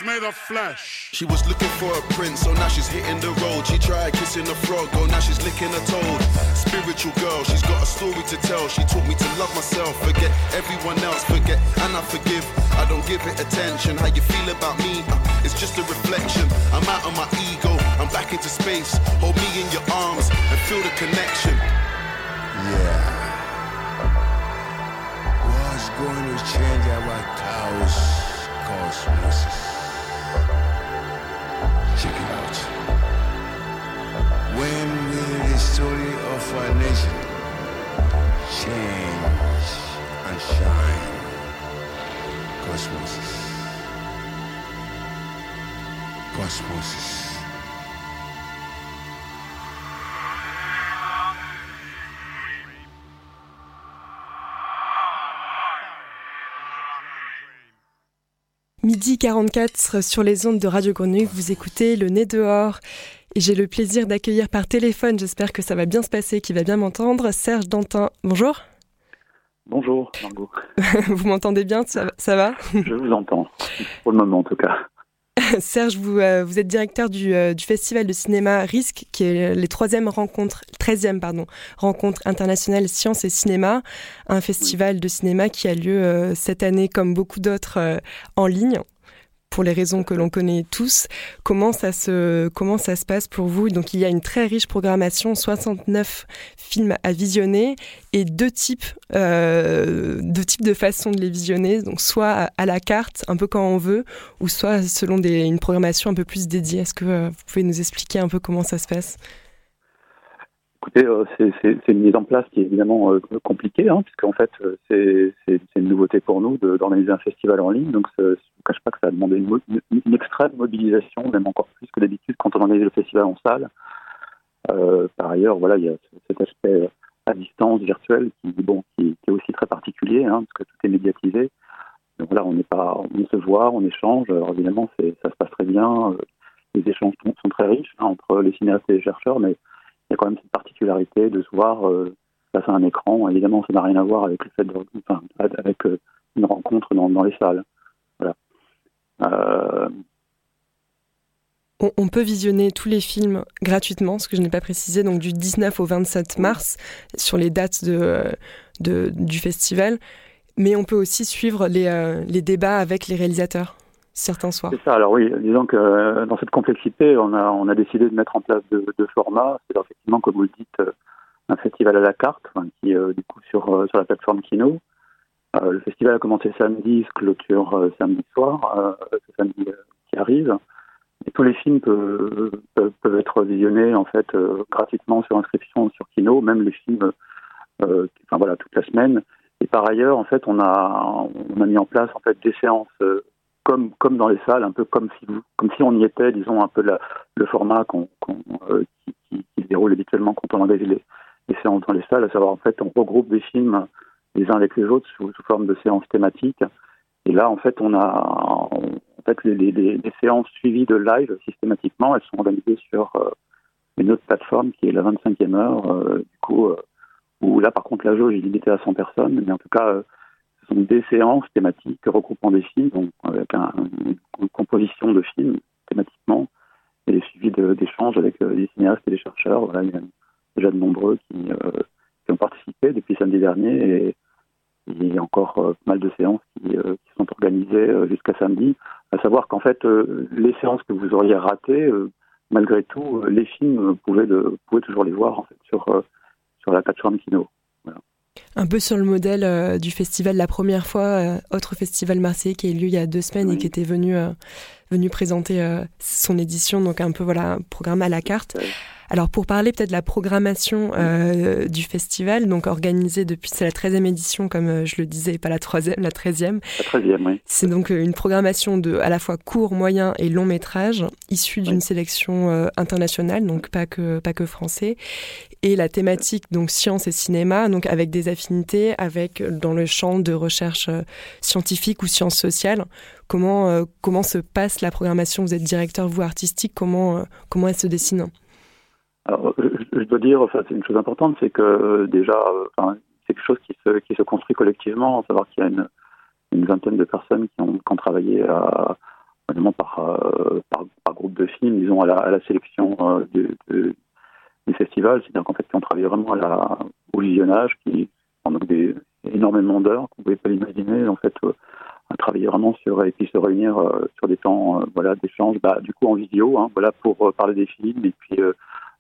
made of flesh. She was looking for a prince, so now she's hitting the road. She tried kissing a frog, oh now she's licking a toad. Spiritual girl, she's got a story to tell. She taught me to love myself, forget everyone else, forget and I forgive. I don't give it attention. How you feel about me? Uh, it's just a reflection. I'm out of my ego, I'm back into space. Hold me in your arms and feel the connection. Yeah. What's going to change our chaos cosmos? Check it out. When will the story of our nation change and shine? Cosmos. Cosmos. Midi 44 sur les ondes de Radio Grenouille, vous écoutez Le Nez dehors. Et j'ai le plaisir d'accueillir par téléphone, j'espère que ça va bien se passer, qu'il va bien m'entendre, Serge Dantin. Bonjour. Bonjour, Margot. vous m'entendez bien? Ça, ça va? Je vous entends, pour le moment en tout cas. Serge, vous, euh, vous êtes directeur du, euh, festival de cinéma RISC, qui est les troisième rencontres, 13e pardon, rencontre internationale sciences et cinéma, un festival de cinéma qui a lieu euh, cette année comme beaucoup d'autres euh, en ligne pour les raisons que l'on connaît tous. Comment ça se comment ça se passe pour vous? Donc il y a une très riche programmation, 69 films à visionner et deux types euh, deux types de façons de les visionner. Donc soit à la carte, un peu quand on veut, ou soit selon une programmation un peu plus dédiée. Est-ce que euh, vous pouvez nous expliquer un peu comment ça se passe? Écoutez, euh, c'est une mise en place qui est évidemment euh, compliquée, hein, puisqu'en fait, euh, c'est une nouveauté pour nous d'organiser un festival en ligne. Donc, je ne vous cache pas que ça a demandé une, une, extrême mobilisation, même encore plus que d'habitude quand on organise le festival en salle. Par ailleurs, voilà, il y a cet aspect à distance, virtuel, qui, est aussi très particulier, hein, parce que tout est médiatisé. Donc voilà, on se voit, on échange. Alors évidemment, ça se passe très bien. Les échanges sont, très riches hein, entre les cinéastes et les chercheurs, mais y a quand même cette particularité de se voir euh, face à un écran. Évidemment, ça n'a rien à voir avec le fait de, enfin, avec euh, une rencontre dans, dans, les salles. Voilà. Euh... On, on, peut visionner tous les films gratuitement, ce que je n'ai pas précisé, donc du 19 au 27 mars sur les dates de, de du festival. Mais on peut aussi suivre les, euh, les débats avec les réalisateurs certains soirs. C'est ça. Alors oui, disons que euh, dans cette complexité, on a, on a décidé de mettre en place deux, formats. C'est effectivement, comme vous le dites, euh, un festival à la carte, qui euh, du coup sur, sur la plateforme Kino. Euh, le festival a commencé samedi, se clôture euh, samedi soir, ce samedi qui arrive. Et tous les films peuvent, peuvent, peuvent être visionnés en fait gratuitement sur inscription sur Kino, même les films, enfin voilà, toute la semaine. Et par ailleurs, en fait, on a, on a mis en place en fait des séances comme comme dans les salles, un peu comme si comme si on y était, disons un peu la, le format qu'on, qu'on, euh, qui, qui, qui, se déroule habituellement quand on engage les, les séances dans les salles, à savoir en fait on regroupe des films les uns avec les autres sous, sous forme de séances thématiques. Et là en fait on a en fait les, les, les séances suivies de live systématiquement, elles sont organisées sur euh, une autre plateforme qui est la 25e heure, euh, du coup où là par contre la jauge est limitée à 100 personnes, mais en tout cas sont des séances thématiques regroupant des films, donc avec un, une composition de films thématiquement, et suivi d'échanges avec euh, les cinéastes et les chercheurs. Il y a déjà de nombreux qui, euh, qui ont participé depuis samedi dernier, et il y a encore euh, pas mal de séances qui, euh, sont organisées jusqu'à samedi. À savoir qu'en fait, les séances que vous auriez ratées, malgré tout, les films, pouvez, de, toujours les voir en fait sur, sur la plateforme Kino. Un peu sur le modèle du festival la première fois, autre festival marseillais qui a eu lieu il y a deux semaines et qui était venu, venu présenter son édition, donc un peu voilà un programme à la carte. Alors pour parler peut-être de la programmation euh, du festival, donc organisée depuis c'est la 13e édition comme euh, je le disais, pas la troisième, la 13e. La 13e, oui. C'est donc euh, une programmation de à la fois court, moyen et long métrage, issue d'une sélection internationale, donc pas que pas que français, et la thématique donc science et cinéma, donc avec des affinités avec dans le champ de recherche scientifique ou sciences sociales. Comment comment se passe la programmation? Vous êtes directeur vous artistique, comment comment elle se dessine? Alors, je, dois dire, enfin, c'est une chose importante, c'est que euh, déjà, euh, c'est quelque chose qui se, qui se construit collectivement, à savoir qu'il y a une, une, vingtaine de personnes qui ont, qui ont travaillé à, par, euh, par, groupe de films, disons, à la, à la sélection du, du, festival, c'est-à-dire qu'en fait, qui ont travaillé vraiment à la, au visionnage, qui donc des, énormément d'heures, vous pouvez pas l'imaginer, en fait, à travailler vraiment sur, et puis se réunir sur des temps, voilà, d'échange, bah, du coup, en vidéo, hein, voilà, pour parler des films, et puis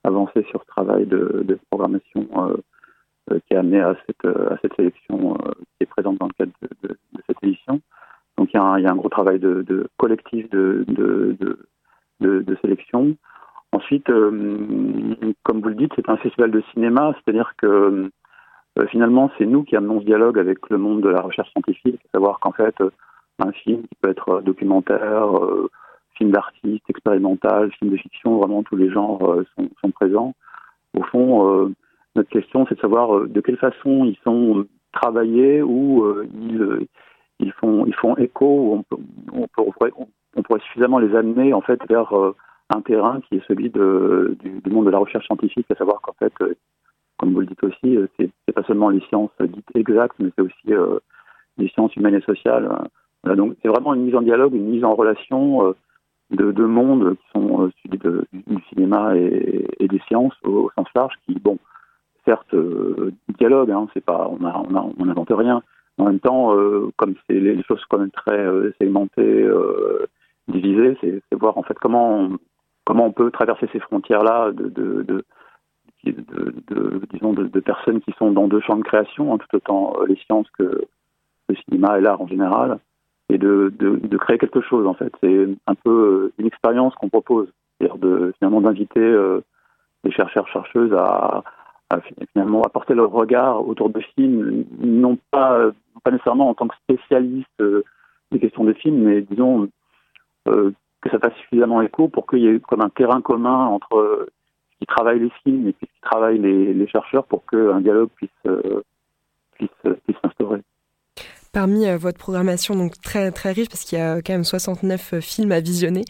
avancer sur ce travail de, de programmation euh, euh, qui a amené à cette, euh, à cette sélection qui est présente dans le cadre de, de, cette édition. Donc il y, a un, y, a un, gros travail de, de collectif de, sélection. Ensuite, comme vous le dites, c'est un festival de cinéma, c'est-à-dire que finalement, c'est nous qui amenons ce dialogue avec le monde de la recherche scientifique, savoir qu'en fait, un film qui peut être documentaire, film d'artiste, expérimental, film de fiction, vraiment tous les genres euh, sont, présents. Au fond, euh, notre question, c'est de savoir euh, de quelle façon ils sont travaillés ou ils, font, ils font écho, ou on, pourrait, suffisamment les amener en fait vers un terrain qui est celui du, monde de la recherche scientifique, à savoir qu'en fait, comme vous le dites aussi, c'est pas seulement les sciences dites exactes, mais c'est aussi les sciences humaines et sociales. Donc c'est vraiment une mise en dialogue, une mise en relation de deux mondes qui sont euh, celui du cinéma et, des sciences au, sens large, qui, bon, certes, euh, dialogue, hein, c'est pas, on on n'invente rien. En même temps, euh, comme c'est les, choses sont quand même très euh, segmentées, euh, divisées, c'est voir en fait comment on, comment on peut traverser ces frontières-là de, de, de de, disons de, personnes qui sont dans deux champs de création, hein, tout autant les sciences que le cinéma et l'art en général, et de, de, créer quelque chose en fait. C'est un peu euh, une expérience qu'on propose, c'est-à-dire de finalement d'inviter euh, les chercheurs chercheuses à, à, finalement apporter leur regard autour de films, non pas pas nécessairement en tant que spécialiste euh, des questions de films, mais disons euh, que ça fasse suffisamment écho pour qu'il y ait comme un terrain commun entre qui travaillent les films et qui travaillent les, les chercheurs pour qu'un dialogue puisse puisse puisse s'instaurer parmi euh, votre programmation donc très très riche parce qu'il y a quand même 69 euh, films à visionner.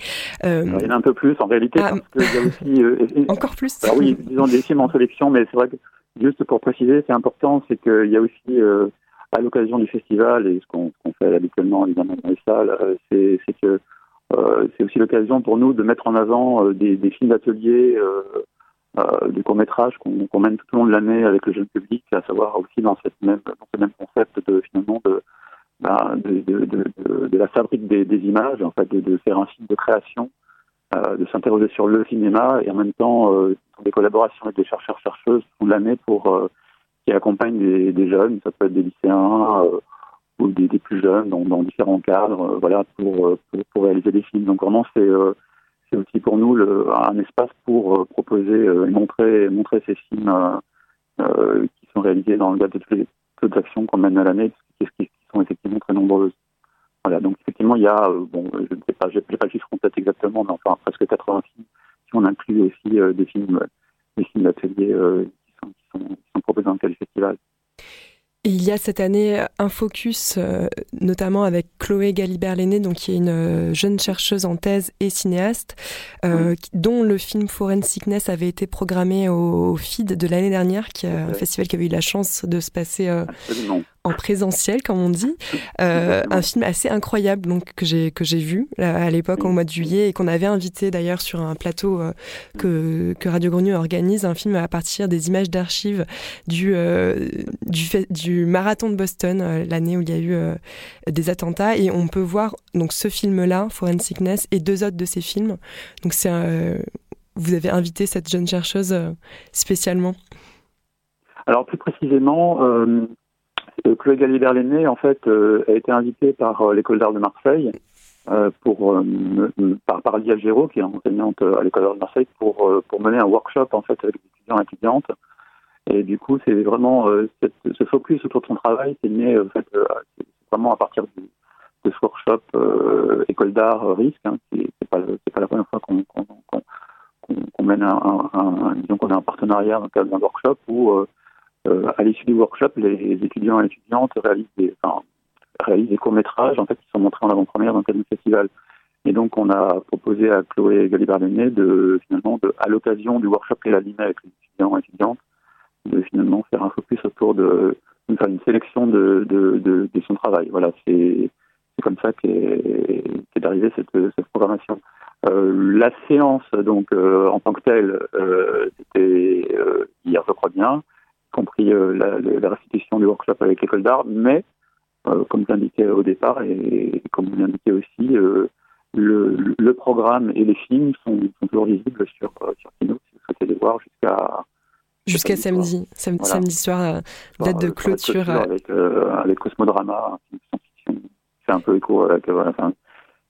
Euh... il y en a un peu plus en réalité ah. parce qu'il y a aussi euh, encore plus. Alors oui, disons des films en sélection, mais c'est vrai que juste pour préciser, c'est important, c'est qu'il y a aussi à l'occasion du festival et ce qu'on qu fait habituellement évidemment dans les salles, c'est que c'est aussi l'occasion pour nous de mettre en avant des, des films d'atelier. Euh, des courts métrages qu'on qu mène tout au long de l'année avec le jeune public, à savoir aussi dans cette même ce même concept de finalement de bah, de, de, de, de, la fabrique des, images, en fait, de, faire un film de création, euh, de s'interroger sur le cinéma et en même temps euh, des collaborations avec des chercheurs chercheuses tout l'année pour euh, qui accompagnent des, jeunes, ça peut être des lycéens euh, ou des, plus jeunes dans, différents cadres, voilà, pour, pour, pour réaliser des films. Donc vraiment c'est c'est aussi pour nous le, un espace pour euh, proposer euh, et montrer, montrer ces films euh, qui sont réalisés dans le cadre de toutes les, toutes actions qu'on mène à l'année, qui, sont effectivement très nombreuses. Voilà, donc effectivement, il y a, bon, je ne sais pas, j'ai pas le chiffre en tête exactement, mais enfin presque 80 films, si on inclut aussi des films, des films d'atelier qui, sont, proposés dans le cadre festival il y a cette année un focus, euh, notamment avec Chloé Galibert-Lenné, donc qui est une euh, jeune chercheuse en thèse et cinéaste, euh, dont le film Foreign Sickness avait été programmé au, FID de l'année dernière, qui est un festival qui avait eu la chance de se passer en présentiel, comme on dit. Euh, un film assez incroyable donc que j'ai que j'ai vu à l'époque au mois de juillet et qu'on avait invité d'ailleurs sur un plateau euh, que, que Radio Grenouille organise, un film à partir des images d'archives du euh, du, marathon de Boston, l'année où il y a eu des attentats et on peut voir donc ce film-là, Forensicness, et deux autres de ces films. Donc c'est vous avez invité cette jeune chercheuse spécialement. Alors plus précisément, Chloé Gallier-Berléné, en fait, a été invitée par l'école d'art de Marseille pour par, par Lia Géraud, qui est enseignante à l'école d'art de Marseille, pour pour mener un workshop en fait avec les étudiants et étudiantes. Et du coup, c'est vraiment cette, ce focus autour de son travail, c'est né en fait, vraiment à partir du, de ce workshop euh, école d'art euh, risque. Hein, c'est pas pas la première fois qu'on qu'on qu'on mène un, un, disons qu'on a un partenariat dans le cadre d'un workshop où euh, euh, à l'issue du workshop les étudiants et étudiantes réalisent des enfin, réalisent des courts métrages en fait qui sont montrés en avant-première dans le cadre du festival. Et donc on a proposé à Chloé Galibardenet de finalement de à l'occasion du workshop qu'elle a animé avec les étudiants et étudiantes de finalement faire un focus autour de faire une sélection de, de, de, de son travail. Voilà, c'est comme ça qu'est qu arrivée cette, cette programmation. Euh, la séance, donc euh, en tant que telle, euh, c'était euh, hier, je crois bien, compris euh, la, la, restitution du workshop avec l'école d'art, mais comme vous indiqué au départ et, comme vous l'indiquez aussi, le, le, programme et les films sont, sont toujours visibles sur, sur Kino, si vous souhaitez les voir jusqu'à Jusqu'à samedi, samedi, voilà. samedi soir, date de clôture. Avec, avec Cosmodrama, fait un peu écho avec enfin,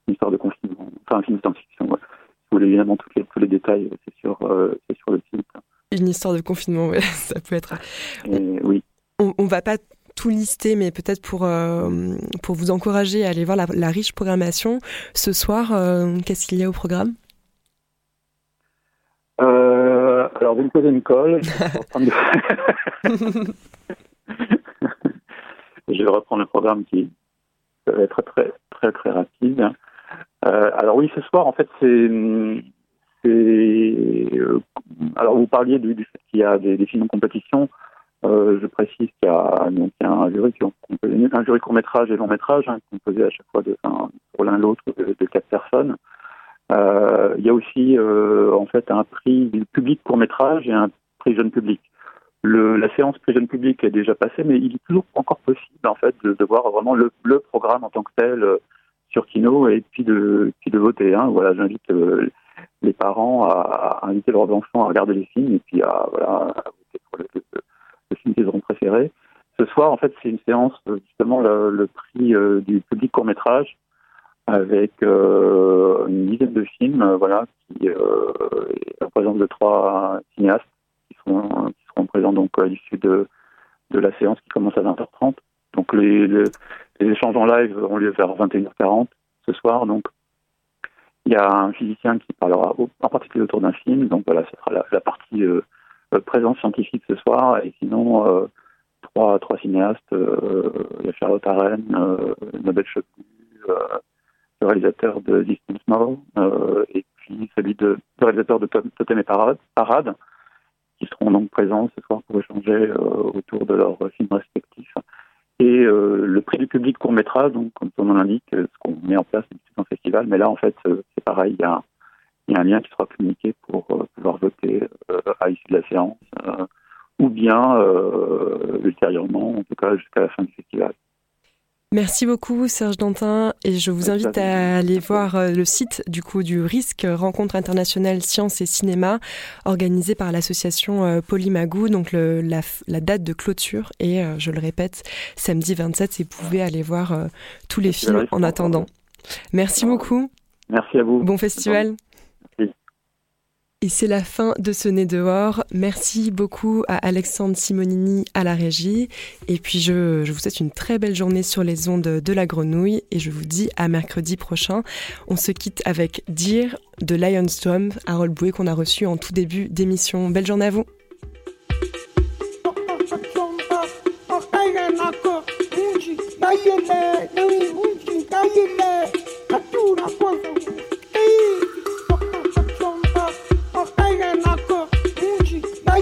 une histoire de confinement, enfin un film de science-fiction. Ouais. Si vous voulez évidemment tous les, tous les détails, c'est sur, euh, sur le site. Une histoire de confinement, ouais, ça peut être. Oui. On, on va pas tout lister, mais peut-être pour, euh, pour vous encourager à aller voir la, la riche programmation. Ce soir, euh, qu'est-ce qu'il y a au programme? Euh, Alors, vous me posez une colle. Je vais reprendre le programme qui, va être très très très rapide. Alors oui, ce soir, en fait, c'est euh, alors vous parliez du, fait qu'il y a des, films en compétition. Euh, je précise qu'il y y a un jury qui un jury court métrage et long métrage hein, composé à chaque fois pour l'un l'autre de, quatre personnes. Euh, il y a aussi en fait un prix public court métrage et un prix jeune public. La séance pré jeune public est déjà passée, mais il est toujours encore possible en fait de, voir vraiment le, programme en tant que tel sur Kino et puis de, puis de voter. Hein. Voilà, j'invite les parents à, à, inviter leurs enfants à regarder les films et puis à, voilà, à voter pour le, film qu'ils auront préféré. Ce soir, en fait, c'est une séance euh, justement le, prix euh, du public court métrage avec euh, une dizaine de films, voilà, qui euh, représentent de trois cinéastes qui seront présents donc à l'issue de la séance qui commence à 20h30. Donc les, échanges en live ont lieu vers 21h40 ce soir. Donc il y a un physicien qui parlera en particulier autour d'un film. Donc voilà, ce sera la, partie euh, présence scientifique ce soir. Et sinon, euh, trois, trois cinéastes, euh, Charlotte Arène, euh, Nobel Chopu, euh, le réalisateur de Distance Now, euh, et puis celui de, le réalisateur de Totem et Parade, Parade qui seront donc présents ce soir pour échanger euh, autour de leurs films respectifs. Et euh, le prix du public court métrage, donc comme son nom l'indique, ce qu'on met en place c'est un festival, mais là en fait c'est pareil, il y, a, il y a un lien qui sera communiqué pour euh, pouvoir voter à l'issue de la séance, ou bien ultérieurement, en tout cas jusqu'à la fin du festival. Merci beaucoup Serge Dantin et je vous invite à aller voir euh, le site du coup du risque Rencontre internationale sciences et cinéma organisé par l'association euh, Polymagou donc le, la, la, date de clôture et euh, je le répète samedi 27 et vous pouvez aller voir tous les films en attendant. Merci beaucoup. Merci à vous. Bon festival. Et c'est la fin de ce nez dehors. Merci beaucoup à Alexandre Simonini à la régie. Et puis je, vous souhaite une très belle journée sur les ondes de la grenouille. Et je vous dis à mercredi prochain. On se quitte avec Dear de Lion's Drum, Harold Bouet qu'on a reçu en tout début d'émission. Belle journée à vous.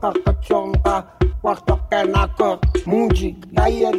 Kachonga, Quarto cor, Mundi, Gaia,